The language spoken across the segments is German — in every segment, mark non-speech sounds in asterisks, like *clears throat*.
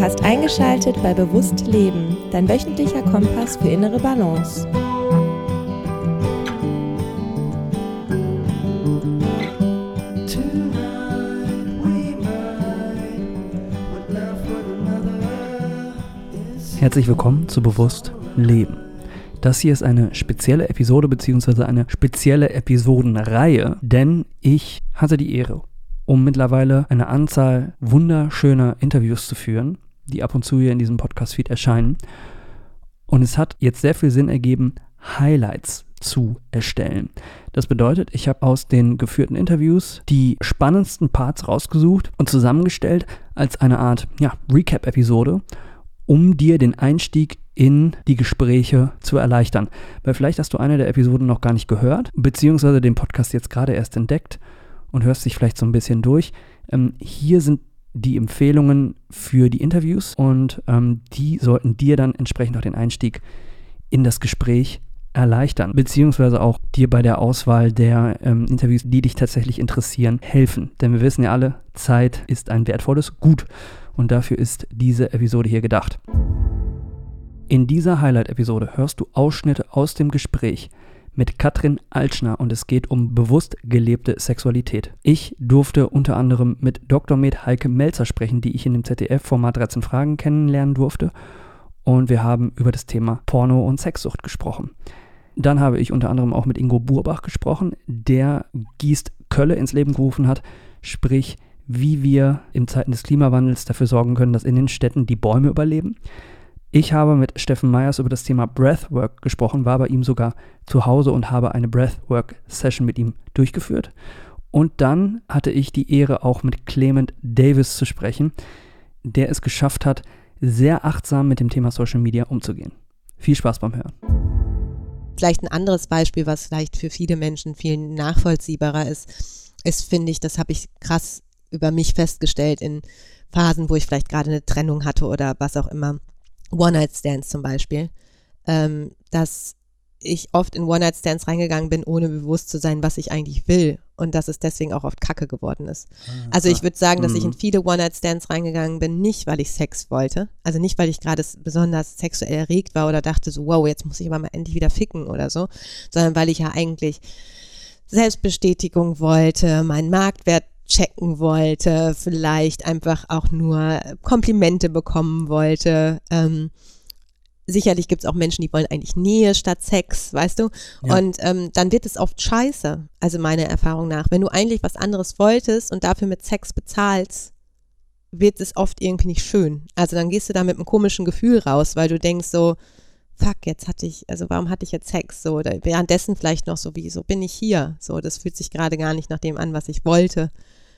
Du hast eingeschaltet bei Bewusst Leben, dein wöchentlicher Kompass für innere Balance. Herzlich willkommen zu Bewusst Leben. Das hier ist eine spezielle Episode bzw. eine spezielle Episodenreihe, denn ich hatte die Ehre um mittlerweile eine Anzahl wunderschöner Interviews zu führen, die ab und zu hier in diesem Podcast-Feed erscheinen. Und es hat jetzt sehr viel Sinn ergeben, Highlights zu erstellen. Das bedeutet, ich habe aus den geführten Interviews die spannendsten Parts rausgesucht und zusammengestellt als eine Art ja, Recap-Episode, um dir den Einstieg in die Gespräche zu erleichtern. Weil vielleicht hast du eine der Episoden noch gar nicht gehört, beziehungsweise den Podcast jetzt gerade erst entdeckt und hörst dich vielleicht so ein bisschen durch. Ähm, hier sind die Empfehlungen für die Interviews und ähm, die sollten dir dann entsprechend auch den Einstieg in das Gespräch erleichtern, beziehungsweise auch dir bei der Auswahl der ähm, Interviews, die dich tatsächlich interessieren, helfen. Denn wir wissen ja alle, Zeit ist ein wertvolles Gut und dafür ist diese Episode hier gedacht. In dieser Highlight-Episode hörst du Ausschnitte aus dem Gespräch mit Katrin Altschner und es geht um bewusst gelebte Sexualität. Ich durfte unter anderem mit Dr. Med Heike Melzer sprechen, die ich in dem ZDF-Format 13 Fragen kennenlernen durfte. Und wir haben über das Thema Porno und Sexsucht gesprochen. Dann habe ich unter anderem auch mit Ingo Burbach gesprochen, der Gießt Kölle ins Leben gerufen hat, sprich, wie wir in Zeiten des Klimawandels dafür sorgen können, dass in den Städten die Bäume überleben. Ich habe mit Steffen Meyers über das Thema Breathwork gesprochen, war bei ihm sogar zu Hause und habe eine Breathwork-Session mit ihm durchgeführt. Und dann hatte ich die Ehre, auch mit Clement Davis zu sprechen, der es geschafft hat, sehr achtsam mit dem Thema Social Media umzugehen. Viel Spaß beim Hören. Vielleicht ein anderes Beispiel, was vielleicht für viele Menschen viel nachvollziehbarer ist, ist, finde ich, das habe ich krass über mich festgestellt in Phasen, wo ich vielleicht gerade eine Trennung hatte oder was auch immer One-Night-Stands zum Beispiel, ähm, dass ich oft in One-Night-Stands reingegangen bin, ohne bewusst zu sein, was ich eigentlich will und dass es deswegen auch oft Kacke geworden ist. Ah, also ich würde sagen, dass ich in mhm. viele One-Night-Stands reingegangen bin, nicht weil ich Sex wollte, also nicht weil ich gerade besonders sexuell erregt war oder dachte so, wow, jetzt muss ich aber mal endlich wieder ficken oder so, sondern weil ich ja eigentlich Selbstbestätigung wollte, meinen Marktwert checken wollte, vielleicht einfach auch nur Komplimente bekommen wollte. Ähm, sicherlich gibt es auch Menschen, die wollen eigentlich Nähe statt Sex, weißt du? Ja. Und ähm, dann wird es oft scheiße, also meiner Erfahrung nach. Wenn du eigentlich was anderes wolltest und dafür mit Sex bezahlst, wird es oft irgendwie nicht schön. Also dann gehst du da mit einem komischen Gefühl raus, weil du denkst so, fuck, jetzt hatte ich, also warum hatte ich jetzt Sex? So, oder währenddessen vielleicht noch so wie, so bin ich hier. So, das fühlt sich gerade gar nicht nach dem an, was ich wollte.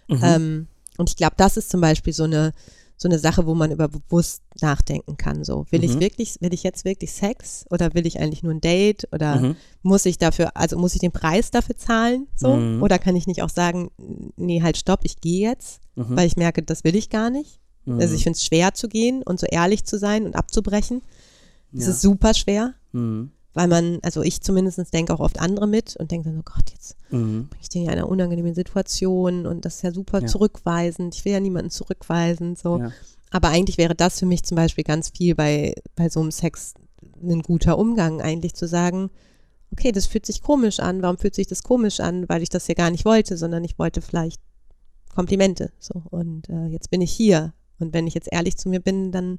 Mhm. Ähm, und ich glaube, das ist zum Beispiel so eine, so eine Sache, wo man über bewusst nachdenken kann. So, will mhm. ich wirklich, will ich jetzt wirklich Sex oder will ich eigentlich nur ein Date oder mhm. muss ich dafür, also muss ich den Preis dafür zahlen? So, mhm. oder kann ich nicht auch sagen, nee, halt stopp, ich gehe jetzt, mhm. weil ich merke, das will ich gar nicht. Also mhm. ich finde es schwer zu gehen und so ehrlich zu sein und abzubrechen. Das ja. ist super schwer. Weil man, also ich zumindest denke auch oft andere mit und denke dann, oh Gott, jetzt mhm. bin ich den in einer unangenehmen Situation und das ist ja super ja. zurückweisend. Ich will ja niemanden zurückweisen, so. Ja. Aber eigentlich wäre das für mich zum Beispiel ganz viel bei, bei so einem Sex ein guter Umgang, eigentlich zu sagen, okay, das fühlt sich komisch an. Warum fühlt sich das komisch an? Weil ich das ja gar nicht wollte, sondern ich wollte vielleicht Komplimente. So. Und äh, jetzt bin ich hier. Und wenn ich jetzt ehrlich zu mir bin, dann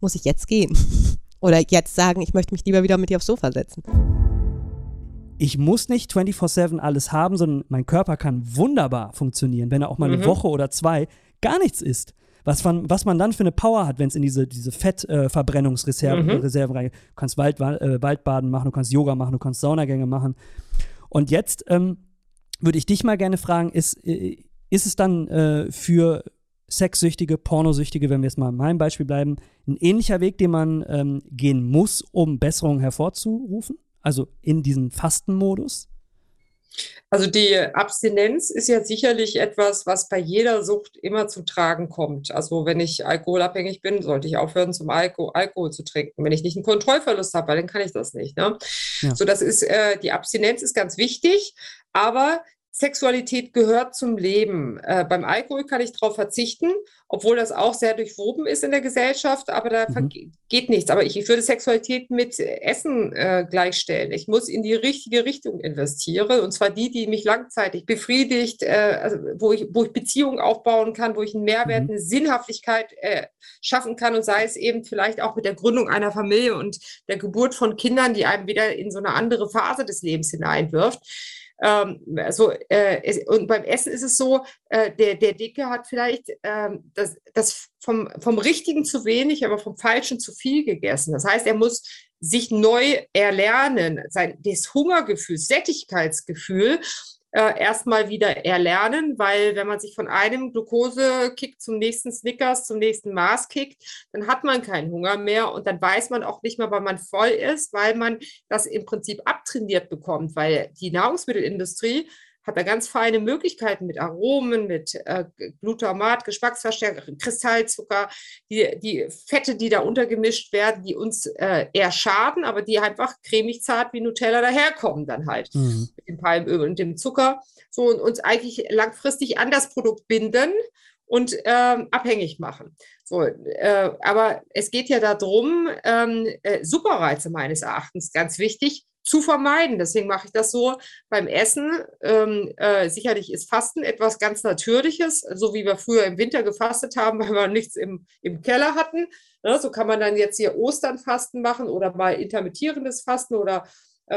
muss ich jetzt gehen. *laughs* Oder jetzt sagen, ich möchte mich lieber wieder mit dir aufs Sofa setzen. Ich muss nicht 24-7 alles haben, sondern mein Körper kann wunderbar funktionieren, wenn er auch mal mhm. eine Woche oder zwei gar nichts isst. Was man, was man dann für eine Power hat, wenn es in diese, diese Fettverbrennungsreserven äh, mhm. reingeht. Du kannst Wald, äh, Waldbaden machen, du kannst Yoga machen, du kannst Saunagänge machen. Und jetzt ähm, würde ich dich mal gerne fragen, ist, äh, ist es dann äh, für Sexsüchtige, Pornosüchtige, wenn wir jetzt mal in meinem Beispiel bleiben, ein ähnlicher Weg, den man ähm, gehen muss, um Besserungen hervorzurufen? Also in diesem Fastenmodus? Also die Abstinenz ist ja sicherlich etwas, was bei jeder Sucht immer zu tragen kommt. Also wenn ich alkoholabhängig bin, sollte ich aufhören, zum Alko Alkohol zu trinken. Wenn ich nicht einen Kontrollverlust habe, dann kann ich das nicht. Ne? Ja. So, das ist äh, die Abstinenz ist ganz wichtig, aber Sexualität gehört zum Leben. Äh, beim Alkohol kann ich darauf verzichten, obwohl das auch sehr durchwoben ist in der Gesellschaft, aber da mhm. geht nichts. Aber ich, ich, würde Sexualität mit Essen äh, gleichstellen. Ich muss in die richtige Richtung investieren, und zwar die, die mich langzeitig befriedigt, äh, also wo, ich, wo ich Beziehungen aufbauen kann, wo ich einen Mehrwert, mhm. eine Sinnhaftigkeit äh, schaffen kann und sei es eben vielleicht auch mit der Gründung einer Familie und der Geburt von Kindern, die einem wieder in so eine andere Phase des Lebens hineinwirft. Ähm, also, äh, und beim Essen ist es so, äh, der, der Dicke hat vielleicht ähm, das, das vom, vom Richtigen zu wenig, aber vom Falschen zu viel gegessen. Das heißt, er muss sich neu erlernen, sein, das Hungergefühl, Sättigkeitsgefühl äh, erstmal wieder erlernen, weil wenn man sich von einem Glukosekick zum nächsten Snickers, zum nächsten Mars kickt, dann hat man keinen Hunger mehr und dann weiß man auch nicht mehr, wann man voll ist, weil man das im Prinzip abtrainiert bekommt, weil die Nahrungsmittelindustrie hat da ganz feine Möglichkeiten mit Aromen, mit äh, Glutamat, Geschmacksverstärker, Kristallzucker, die, die Fette, die da untergemischt werden, die uns äh, eher schaden, aber die einfach cremig zart wie Nutella daherkommen dann halt mhm. mit dem Palmöl und dem Zucker. So und uns eigentlich langfristig an das Produkt binden und ähm, abhängig machen. So, äh, aber es geht ja darum, ähm, äh, Superreize meines Erachtens ganz wichtig, zu vermeiden. Deswegen mache ich das so beim Essen. Ähm, äh, sicherlich ist Fasten etwas ganz Natürliches, so wie wir früher im Winter gefastet haben, *laughs* weil wir nichts im, im Keller hatten. Ja, so kann man dann jetzt hier Osternfasten machen oder mal intermittierendes Fasten oder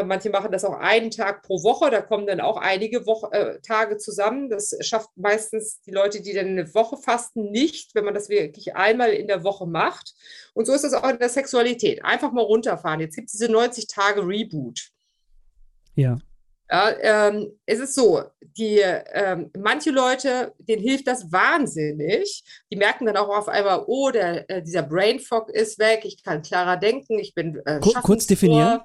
manche machen das auch einen Tag pro Woche, da kommen dann auch einige Woche, äh, Tage zusammen. Das schafft meistens die Leute, die dann eine Woche fasten, nicht, wenn man das wirklich einmal in der Woche macht. Und so ist das auch in der Sexualität. Einfach mal runterfahren. Jetzt gibt es diese 90 Tage Reboot. Ja. Ja, ähm, es ist so, die, ähm, manche Leute, denen hilft das wahnsinnig. Die merken dann auch auf einmal, oh, der, äh, dieser Brain Fog ist weg, ich kann klarer denken, ich bin äh, Kurz definieren,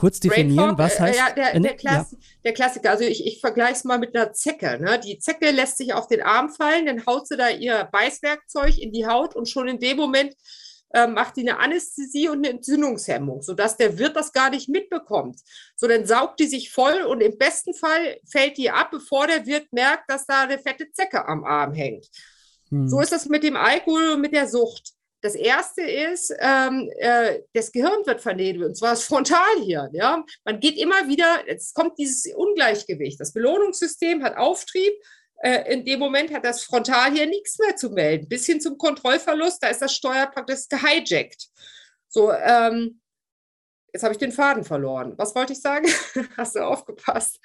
kurz definieren, was äh, heißt. Ja, der, der, Klass, ja. der Klassiker. Also ich, ich vergleiche es mal mit einer Zecke. Ne? Die Zecke lässt sich auf den Arm fallen, dann haut sie da ihr Beißwerkzeug in die Haut und schon in dem Moment äh, macht die eine Anästhesie und eine Entzündungshemmung, sodass der Wirt das gar nicht mitbekommt. So, dann saugt die sich voll und im besten Fall fällt die ab, bevor der Wirt merkt, dass da eine fette Zecke am Arm hängt. Hm. So ist das mit dem Alkohol und mit der Sucht. Das erste ist, ähm, äh, das Gehirn wird vernebelt, und zwar das Frontalhirn. Ja? Man geht immer wieder, es kommt dieses Ungleichgewicht. Das Belohnungssystem hat Auftrieb. Äh, in dem Moment hat das Frontalhirn nichts mehr zu melden. Bis hin zum Kontrollverlust, da ist das Steuer praktisch gehijackt. So, ähm, jetzt habe ich den Faden verloren. Was wollte ich sagen? *laughs* Hast du aufgepasst?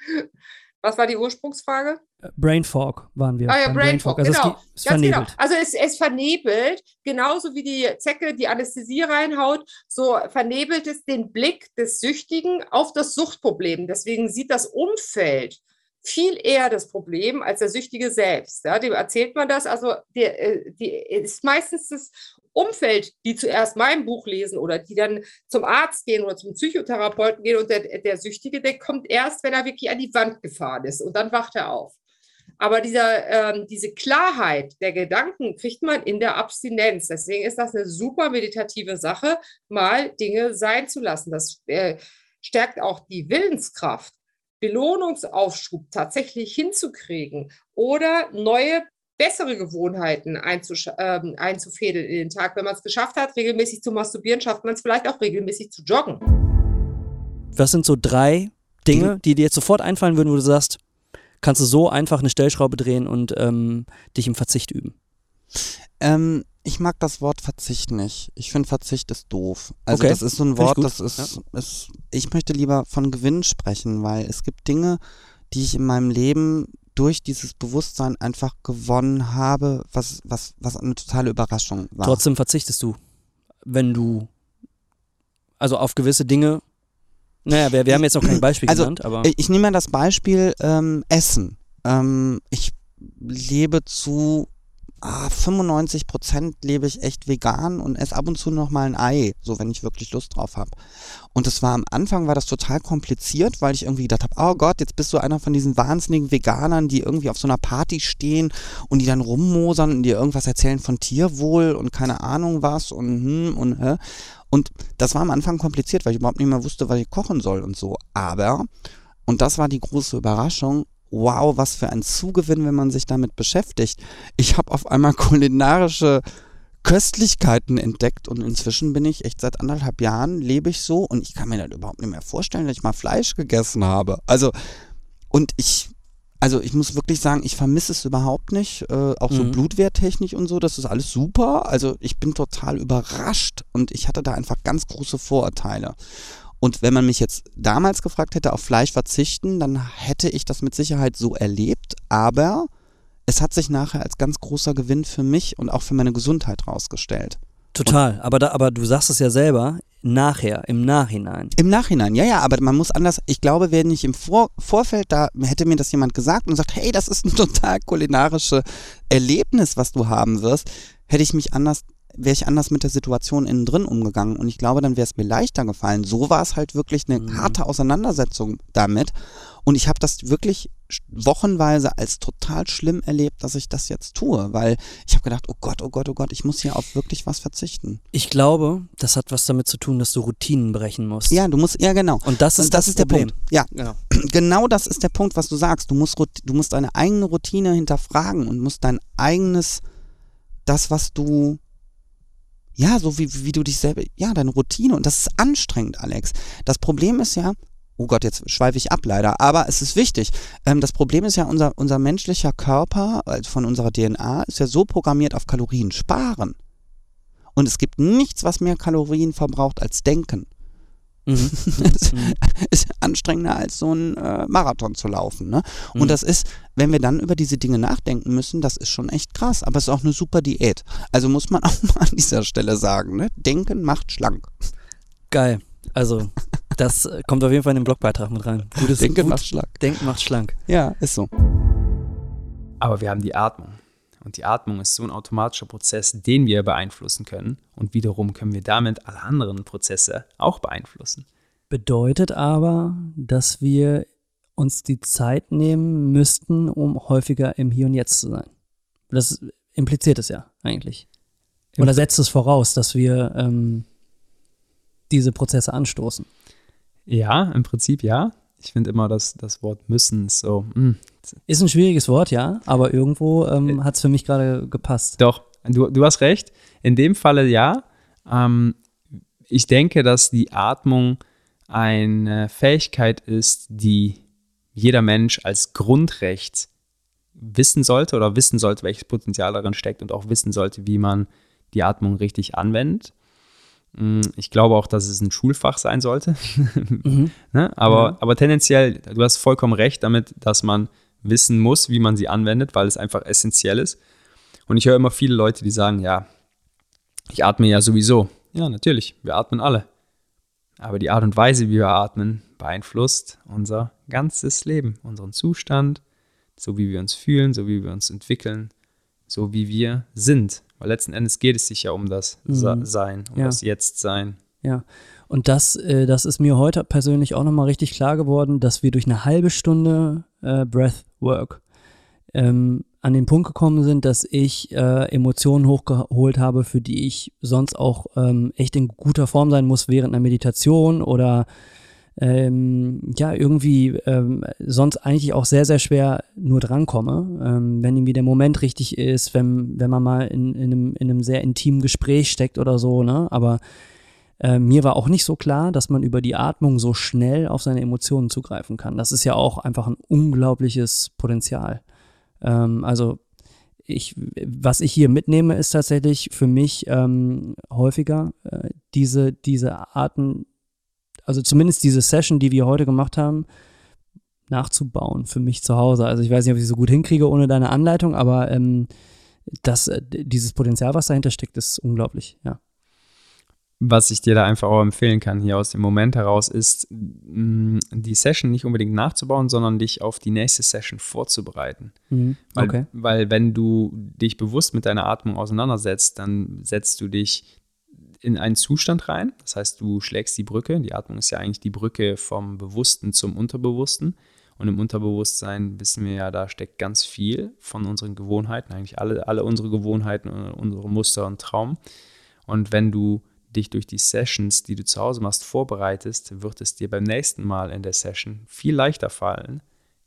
Was war die Ursprungsfrage? Äh, Brain Fog waren wir. Ah ja, Brain, Fog, also genau. Es, es vernebelt. Genau. Also es, es vernebelt, genauso wie die Zecke die Anästhesie reinhaut, so vernebelt es den Blick des Süchtigen auf das Suchtproblem. Deswegen sieht das Umfeld viel eher das Problem als der Süchtige selbst. Ja, dem erzählt man das. Also die, äh, die ist meistens das Umfeld, die zuerst mein Buch lesen oder die dann zum Arzt gehen oder zum Psychotherapeuten gehen und der, der Süchtige, der kommt erst, wenn er wirklich an die Wand gefahren ist und dann wacht er auf. Aber dieser, ähm, diese Klarheit der Gedanken kriegt man in der Abstinenz. Deswegen ist das eine super meditative Sache, mal Dinge sein zu lassen. Das äh, stärkt auch die Willenskraft. Belohnungsaufschub tatsächlich hinzukriegen oder neue bessere Gewohnheiten ähm, einzufädeln in den Tag. Wenn man es geschafft hat, regelmäßig zu masturbieren, schafft man es vielleicht auch regelmäßig zu joggen. Was sind so drei Dinge, die dir jetzt sofort einfallen würden, wo du sagst, kannst du so einfach eine Stellschraube drehen und ähm, dich im Verzicht üben? Ähm, ich mag das Wort Verzicht nicht. Ich finde Verzicht ist doof. Also okay. das ist so ein Wort, das ist, ja. ist, ich möchte lieber von Gewinn sprechen, weil es gibt Dinge, die ich in meinem Leben durch dieses Bewusstsein einfach gewonnen habe, was, was, was eine totale Überraschung war. Trotzdem verzichtest du, wenn du, also auf gewisse Dinge, naja, wir, wir haben jetzt noch kein Beispiel also, genannt, aber. Ich nehme mal das Beispiel ähm, Essen. Ähm, ich lebe zu ah, 95 Prozent lebe ich echt vegan und esse ab und zu noch mal ein Ei, so wenn ich wirklich Lust drauf habe. Und das war am Anfang war das total kompliziert, weil ich irgendwie gedacht habe, oh Gott, jetzt bist du einer von diesen wahnsinnigen Veganern, die irgendwie auf so einer Party stehen und die dann rummosern und dir irgendwas erzählen von Tierwohl und keine Ahnung was und hm und hä. Und das war am Anfang kompliziert, weil ich überhaupt nicht mehr wusste, was ich kochen soll und so. Aber, und das war die große Überraschung, wow, was für ein Zugewinn, wenn man sich damit beschäftigt. Ich habe auf einmal *laughs* kulinarische Köstlichkeiten entdeckt und inzwischen bin ich echt seit anderthalb Jahren lebe ich so und ich kann mir das überhaupt nicht mehr vorstellen, dass ich mal Fleisch gegessen habe. Also und ich also ich muss wirklich sagen, ich vermisse es überhaupt nicht, äh, auch so Mhm. blutwerttechnisch und so, das ist alles super. Also ich bin total überrascht und ich hatte da einfach ganz große Vorurteile. Und wenn man mich jetzt damals gefragt hätte, auf Fleisch verzichten, dann hätte ich das mit Sicherheit so erlebt, aber es hat sich nachher als ganz großer Gewinn für mich und auch für meine Gesundheit rausgestellt. Total. Aber, da, aber du sagst es ja selber, nachher, im Nachhinein. Im Nachhinein, ja, ja, aber man muss anders, ich glaube, wenn ich im Vor Vorfeld, da hätte mir das jemand gesagt und sagt, hey, das ist ein *laughs* total kulinarisches Erlebnis, was du haben wirst, hätte ich mich anders, wäre ich anders mit der Situation innen drin umgegangen und ich glaube, dann wäre es mir leichter gefallen. So war es halt wirklich eine Mhm. harte Auseinandersetzung damit und ich habe das wirklich wochenweise als total schlimm erlebt, dass ich das jetzt tue, weil ich habe gedacht, oh Gott, oh Gott, oh Gott, ich muss hier auf wirklich was verzichten. Ich glaube, das hat was damit zu tun, dass du Routinen brechen musst. Ja, du musst, ja genau. Und das ist Und das, das, ist der Problem. Punkt. Ja, Genau. *clears throat* genau das ist der Punkt, was du sagst. Du musst, du musst deine eigene Routine hinterfragen und musst dein eigenes, das, was du, ja, so wie, wie du dich selber, ja, deine Routine. Und das ist anstrengend, Alex. Das Problem ist ja, oh Gott, jetzt schweife ich ab leider, aber es ist wichtig. Ähm, das Problem ist ja, unser, unser menschlicher Körper, also von unserer DNA, ist ja so programmiert auf Kalorien sparen. Und es gibt nichts, was mehr Kalorien verbraucht als Denken. Mhm. *laughs* Mhm. ist anstrengender als so ein äh, Marathon zu laufen. Ne? Und Mhm. das ist, wenn wir dann über diese Dinge nachdenken müssen, das ist schon echt krass. Aber es ist auch eine super Diät. Also muss man *laughs* auch mal an dieser Stelle sagen, ne? Denken macht schlank. Geil. Also, das kommt auf jeden Fall in den Blogbeitrag mit rein. Gutes Denken gut, macht schlank. Denken macht schlank. Ja, ist so. Aber wir haben die Atmung. Und die Atmung ist so ein automatischer Prozess, den wir beeinflussen können. Und wiederum können wir damit alle anderen Prozesse auch beeinflussen. Bedeutet aber, dass wir uns die Zeit nehmen müssten, um häufiger im Hier und Jetzt zu sein. Das impliziert es ja eigentlich. Oder setzt es voraus, dass wir ähm, diese Prozesse anstoßen. Ja, im Prinzip ja. Ich finde immer, dass das Wort müssen ist so, mm, Ist ein schwieriges Wort, ja, aber irgendwo ähm, hat es für mich gerade gepasst. Doch, du, du hast recht. In dem Falle ja. Ähm, ich denke, dass die Atmung eine Fähigkeit ist, die jeder Mensch als Grundrecht wissen sollte oder wissen sollte, welches Potenzial darin steckt und auch wissen sollte, wie man die Atmung richtig anwendet. Mm, Ich glaube auch, dass es ein Schulfach sein sollte. *laughs* Mhm. Ne? Aber, Ja. aber tendenziell, du hast vollkommen recht damit, dass man wissen muss, wie man sie anwendet, weil es einfach essentiell ist. Und ich höre immer viele Leute, die sagen, ja, ich atme ja sowieso. Ja, natürlich, wir atmen alle. Aber die Art und Weise, wie wir atmen, beeinflusst unser ganzes Leben, unseren Zustand, so wie wir uns fühlen, so wie wir uns entwickeln, so wie wir sind. Weil letzten Endes geht es sich ja um das Mhm. Sein, um Ja. das Jetzt-Sein. Ja, und das, äh, das ist mir heute persönlich auch nochmal richtig klar geworden, dass wir durch eine halbe Stunde äh, Breathwork ähm, an den Punkt gekommen sind, dass ich äh, Emotionen hochgeholt habe, für die ich sonst auch ähm, echt in guter Form sein muss während einer Meditation oder ähm, ja, irgendwie ähm, sonst eigentlich auch sehr, sehr schwer nur drankomme. Ähm, wenn irgendwie der Moment richtig ist, wenn, wenn man mal in, in, einem, in einem sehr intimen Gespräch steckt oder so, ne? Aber äh, mir war auch nicht so klar, dass man über die Atmung so schnell auf seine Emotionen zugreifen kann. Das ist ja auch einfach ein unglaubliches Potenzial. Ähm, also ich, was ich hier mitnehme, ist tatsächlich für mich ähm, häufiger äh, diese, diese Arten, also zumindest diese Session, die wir heute gemacht haben, nachzubauen für mich zu Hause. Also ich weiß nicht, ob ich sie so gut hinkriege ohne deine Anleitung, aber ähm, das, äh, dieses Potenzial, was dahinter steckt, ist unglaublich, ja. Was ich dir da einfach auch empfehlen kann, hier aus dem Moment heraus, ist, mh, die Session nicht unbedingt nachzubauen, sondern dich auf die nächste Session vorzubereiten. Mhm. Weil, Okay. weil wenn du dich bewusst mit deiner Atmung auseinandersetzt, dann setzt du dich in einen Zustand rein. Das heißt, du schlägst die Brücke. Die Atmung ist ja eigentlich die Brücke vom Bewussten zum Unterbewussten. Und im Unterbewusstsein wissen wir ja, da steckt ganz viel von unseren Gewohnheiten, eigentlich alle, alle unsere Gewohnheiten, äh, unsere Muster und Traum. Und wenn du dich durch die Sessions, die du zu Hause machst, vorbereitest, wird es dir beim nächsten Mal in der Session viel leichter fallen,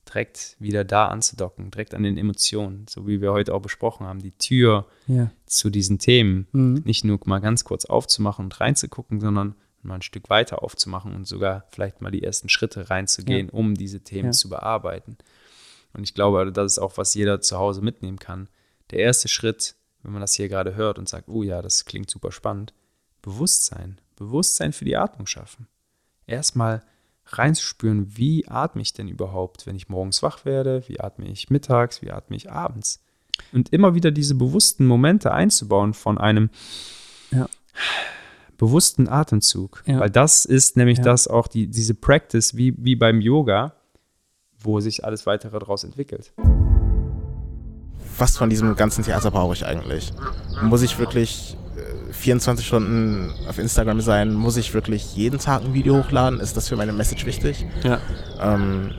direkt wieder da anzudocken, direkt an den Emotionen, so wie wir heute auch besprochen haben, die Tür Ja. zu diesen Themen Mhm. nicht nur mal ganz kurz aufzumachen und reinzugucken, sondern mal ein Stück weiter aufzumachen und sogar vielleicht mal die ersten Schritte reinzugehen, um diese Themen Ja. zu bearbeiten. Und ich glaube, das ist auch, was jeder zu Hause mitnehmen kann. Der erste Schritt, wenn man das hier gerade hört und sagt, oh ja, das klingt super spannend, Bewusstsein, Bewusstsein für die Atmung schaffen. Erstmal reinzuspüren, wie atme ich denn überhaupt, wenn ich morgens wach werde, wie atme ich mittags, wie atme ich abends. Und immer wieder diese bewussten Momente einzubauen von einem Ja. bewussten Atemzug. Ja. Weil das ist nämlich Ja. das auch, die, diese Practice, wie, wie beim Yoga, wo sich alles weitere daraus entwickelt. was von diesem ganzen Theater brauche ich eigentlich? Muss ich wirklich äh, 24 Stunden auf Instagram sein? Muss ich wirklich jeden Tag ein Video hochladen? Ist das für meine Message wichtig? Ja. Ähm,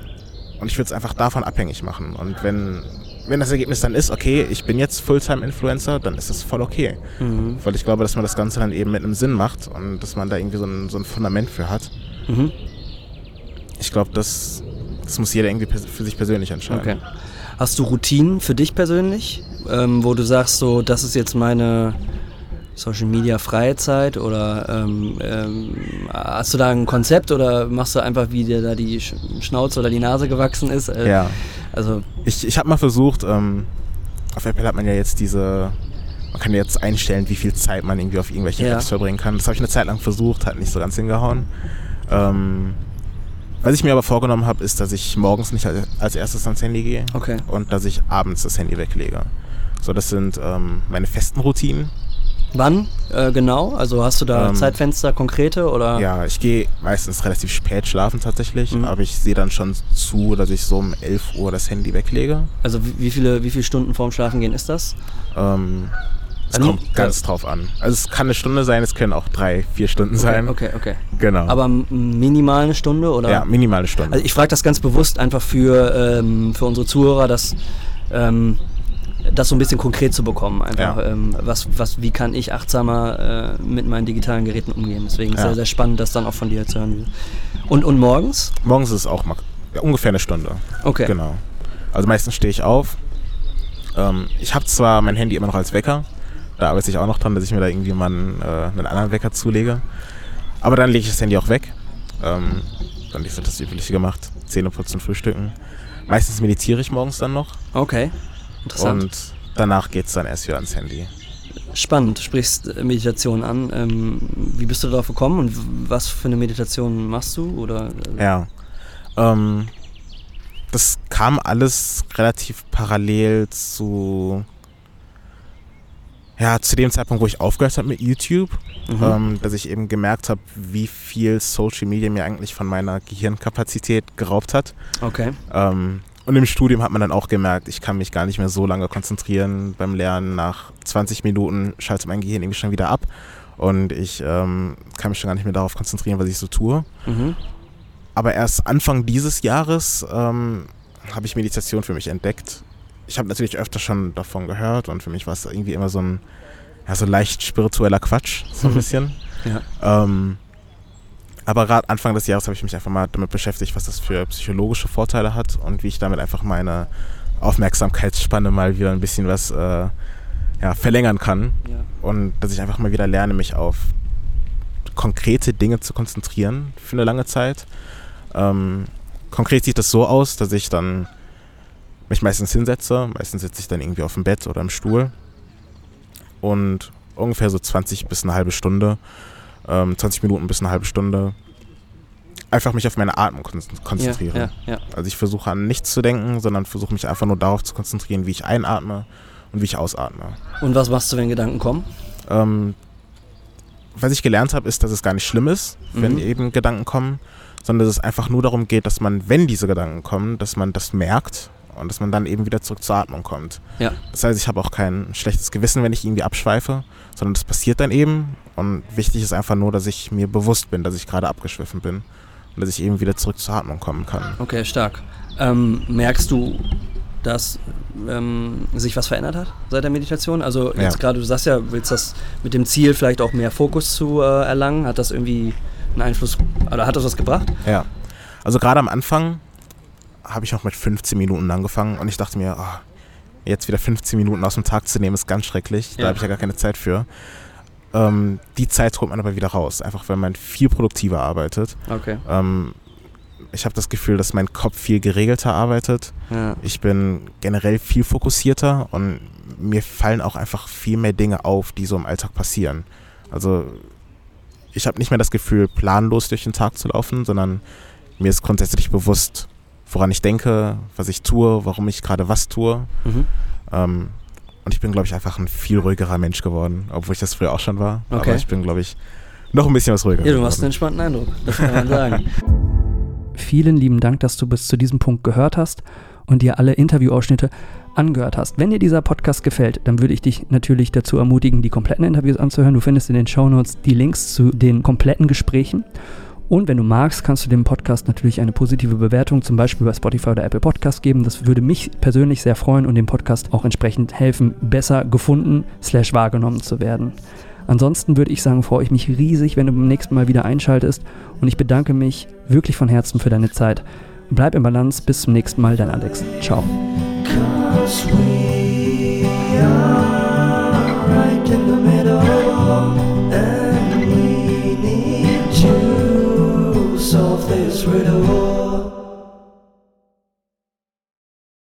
und ich würde es einfach davon abhängig machen. Und wenn, wenn das Ergebnis dann ist, okay, ich bin jetzt Fulltime-Influencer, dann ist das voll okay. Mhm. Weil ich glaube, dass man das Ganze dann eben mit einem Sinn macht und dass man da irgendwie so ein, so ein Fundament für hat. Mhm. Ich glaube, das, das muss jeder irgendwie für sich persönlich entscheiden. Okay. Hast du Routinen für dich persönlich, ähm, wo du sagst, so, das ist jetzt meine Social Media freie Zeit oder ähm, ähm, hast du da ein Konzept oder machst du einfach, wie dir da die Sch Schnauze oder die Nase gewachsen ist? Äh, Ja. Also, Ich, ich habe mal versucht, ähm, auf Apple hat man ja jetzt diese, man kann jetzt einstellen, wie viel Zeit man irgendwie auf irgendwelche Ja. Apps verbringen kann. Das habe ich eine Zeit lang versucht, hat nicht so ganz hingehauen. Ähm, was ich mir aber vorgenommen habe, ist, dass ich morgens nicht als, als erstes ans Handy gehe okay. und dass ich abends das Handy weglege. So, das sind ähm, meine festen Routinen. Wann äh, genau? Also hast du da Ähm, Zeitfenster konkrete oder? Ja, ich gehe meistens relativ spät schlafen tatsächlich, Mhm. aber ich sehe dann schon zu, dass ich so um 11 Uhr das Handy weglege. Also wie, viele, wie viele Stunden vorm Schlafengehen ist das? Ähm, es Also, kommt ganz drauf an. Also es kann eine Stunde sein, es können auch drei, vier Stunden sein. Okay, okay. Genau. Aber minimal eine Stunde oder? ja, minimal eine Stunde. Also ich frage das ganz bewusst einfach für, ähm, für unsere Zuhörer, dass ähm, das so ein bisschen konkret zu bekommen. Einfach, Ja. ähm, was, was, wie kann ich achtsamer äh, mit meinen digitalen Geräten umgehen. Deswegen ist Ja. sehr, sehr spannend, das dann auch von dir zu hören. Und, und morgens? Morgens ist es auch mal, ja, ungefähr eine Stunde. Okay. Genau. Also meistens stehe ich auf. Ähm, ich habe zwar mein Handy immer noch als Wecker. Da arbeite ich auch noch dran, dass ich mir da irgendwie mal einen, äh, einen anderen Wecker zulege. Aber dann lege ich das Handy auch weg. Ähm, dann ist das Übliche gemacht. Zähne putzen, frühstücken. Meistens meditiere ich morgens dann noch. Okay. Interessant. Und danach geht es dann erst wieder ans Handy. Spannend. Du sprichst äh, Meditation an. Ähm, wie bist du darauf gekommen und was für eine Meditation machst du? Oder, Ja. Ähm, das kam alles relativ parallel zu, ja, zu dem Zeitpunkt, wo ich aufgehört habe mit YouTube, Mhm. ähm, dass ich eben gemerkt habe, wie viel Social Media mir eigentlich von meiner Gehirnkapazität geraubt hat. Okay. Ähm, und im Studium hat man dann auch gemerkt, ich kann mich gar nicht mehr so lange konzentrieren beim Lernen. Nach 20 Minuten schaltet mein Gehirn irgendwie schon wieder ab und ich ähm, kann mich schon gar nicht mehr darauf konzentrieren, was ich so tue. Mhm. Aber erst Anfang dieses Jahres ähm, habe ich Meditation für mich entdeckt. Ich habe natürlich öfter schon davon gehört und für mich war es irgendwie immer so ein ja, so leicht spiritueller Quatsch, so ein *laughs* bisschen. Ja. Ähm, aber gerade Anfang des Jahres habe ich mich einfach mal damit beschäftigt, was das für psychologische Vorteile hat und wie ich damit einfach meine Aufmerksamkeitsspanne mal wieder ein bisschen was äh, ja, verlängern kann. Ja. Und dass ich einfach mal wieder lerne, mich auf konkrete Dinge zu konzentrieren für eine lange Zeit. Ähm, konkret sieht das so aus, dass ich dann mich meistens hinsetze. Meistens sitze ich dann irgendwie auf dem Bett oder im Stuhl. Und ungefähr so 20 bis eine halbe Stunde, ähm, 20 Minuten bis eine halbe Stunde, einfach mich auf meine Atmung kon konzentriere. Ja, ja, ja. Also ich versuche an nichts zu denken, sondern versuche mich einfach nur darauf zu konzentrieren, wie ich einatme und wie ich ausatme. Und was machst du, wenn Gedanken kommen? Ähm, was ich gelernt habe, ist, dass es gar nicht schlimm ist, wenn Mhm. eben Gedanken kommen, sondern dass es einfach nur darum geht, dass man, wenn diese Gedanken kommen, dass man das merkt und dass man dann eben wieder zurück zur Atmung kommt. Ja. Das heißt, ich habe auch kein schlechtes Gewissen, wenn ich irgendwie abschweife, sondern das passiert dann eben und wichtig ist einfach nur, dass ich mir bewusst bin, dass ich gerade abgeschwiffen bin und dass ich eben wieder zurück zur Atmung kommen kann. Okay, stark. Ähm, merkst du, dass ähm, sich was verändert hat seit der Meditation? Also jetzt Ja. gerade, du sagst ja, willst das mit dem Ziel vielleicht auch mehr Fokus zu äh, erlangen. Hat das irgendwie einen Einfluss oder hat das was gebracht? Ja. Also gerade am Anfang habe ich noch mit 15 Minuten angefangen und ich dachte mir, oh, jetzt wieder 15 Minuten aus dem Tag zu nehmen, ist ganz schrecklich. Da Ja. habe ich ja gar keine Zeit für. Ähm, die Zeit holt man aber wieder raus, einfach weil man viel produktiver arbeitet. Okay. Ähm, ich habe das Gefühl, dass mein Kopf viel geregelter arbeitet. Ja. Ich bin generell viel fokussierter und mir fallen auch einfach viel mehr Dinge auf, die so im Alltag passieren. Also ich habe nicht mehr das Gefühl, planlos durch den Tag zu laufen, sondern mir ist grundsätzlich bewusst, woran ich denke, was ich tue, warum ich gerade was tue. Mhm. Ähm, und ich bin, glaube ich, einfach ein viel ruhigerer Mensch geworden, obwohl ich das früher auch schon war. Okay. Aber ich bin, glaube ich, noch ein bisschen was ruhiger Ja, du machst einen entspannten Eindruck, das kann man sagen. *laughs* Vielen lieben Dank, dass du bis zu diesem Punkt gehört hast und dir alle Interviewausschnitte angehört hast. Wenn dir dieser Podcast gefällt, dann würde ich dich natürlich dazu ermutigen, die kompletten Interviews anzuhören. Du findest in den Shownotes die Links zu den kompletten Gesprächen. Und wenn du magst, kannst du dem Podcast natürlich eine positive Bewertung, zum Beispiel bei Spotify oder Apple Podcast geben. Das würde mich persönlich sehr freuen und dem Podcast auch entsprechend helfen, besser gefunden slash wahrgenommen zu werden. Ansonsten würde ich sagen, freue ich mich riesig, wenn du beim nächsten Mal wieder einschaltest und ich bedanke mich wirklich von Herzen für deine Zeit. Bleib im Balance, bis zum nächsten Mal, dein Alex. Ciao.